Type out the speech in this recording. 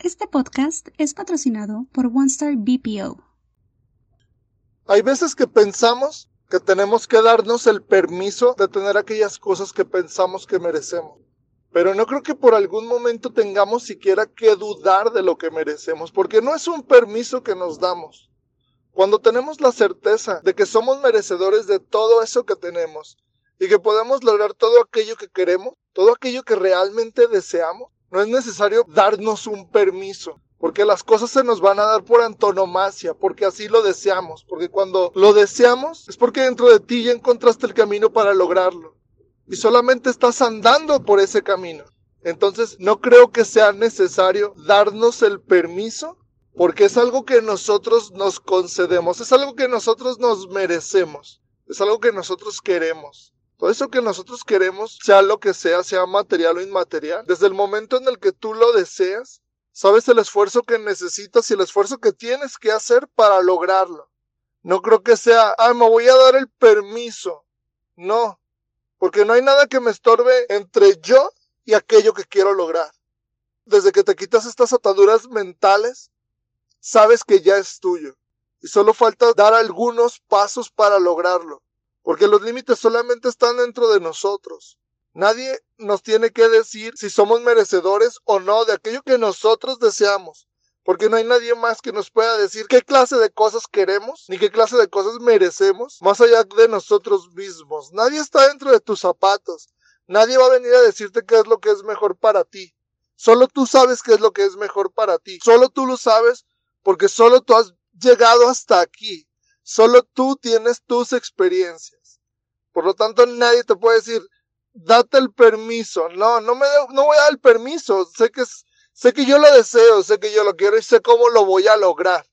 Este podcast es patrocinado por OneStar BPO. Hay veces que pensamos que tenemos que darnos el permiso de tener aquellas cosas que pensamos que merecemos. Pero no creo que por algún momento tengamos siquiera que dudar de lo que merecemos, porque no es un permiso que nos damos. Cuando tenemos la certeza de que somos merecedores de todo eso que tenemos y que podemos lograr todo aquello que queremos, todo aquello que realmente deseamos, no es necesario darnos un permiso, porque las cosas se nos van a dar por antonomasia, porque así lo deseamos, porque cuando lo deseamos es porque dentro de ti ya encontraste el camino para lograrlo y solamente estás andando por ese camino. Entonces no creo que sea necesario darnos el permiso porque es algo que nosotros nos concedemos, es algo que nosotros nos merecemos, es algo que nosotros queremos. Todo eso que nosotros queremos, sea lo que sea, sea material o inmaterial, desde el momento en el que tú lo deseas, sabes el esfuerzo que necesitas y el esfuerzo que tienes que hacer para lograrlo. No creo que sea, ah, me voy a dar el permiso. No, porque no hay nada que me estorbe entre yo y aquello que quiero lograr. Desde que te quitas estas ataduras mentales, sabes que ya es tuyo. Y solo falta dar algunos pasos para lograrlo. Porque los límites solamente están dentro de nosotros. Nadie nos tiene que decir si somos merecedores o no de aquello que nosotros deseamos porque no hay nadie más que nos pueda decir qué clase de cosas queremos ni qué clase de cosas merecemos más allá de nosotros mismos. Nadie está dentro de tus zapatos. Nadie va a venir a decirte qué es lo que es mejor para ti. Solo tú sabes qué es lo que es mejor para ti. Solo tú lo sabes porque solo tú has llegado hasta aquí. Solo tú tienes tus experiencias. Por lo tanto, nadie te puede decir, date el permiso. No, no me no voy a dar el permiso. Sé que Sé que yo lo deseo, sé que yo lo quiero y sé cómo lo voy a lograr.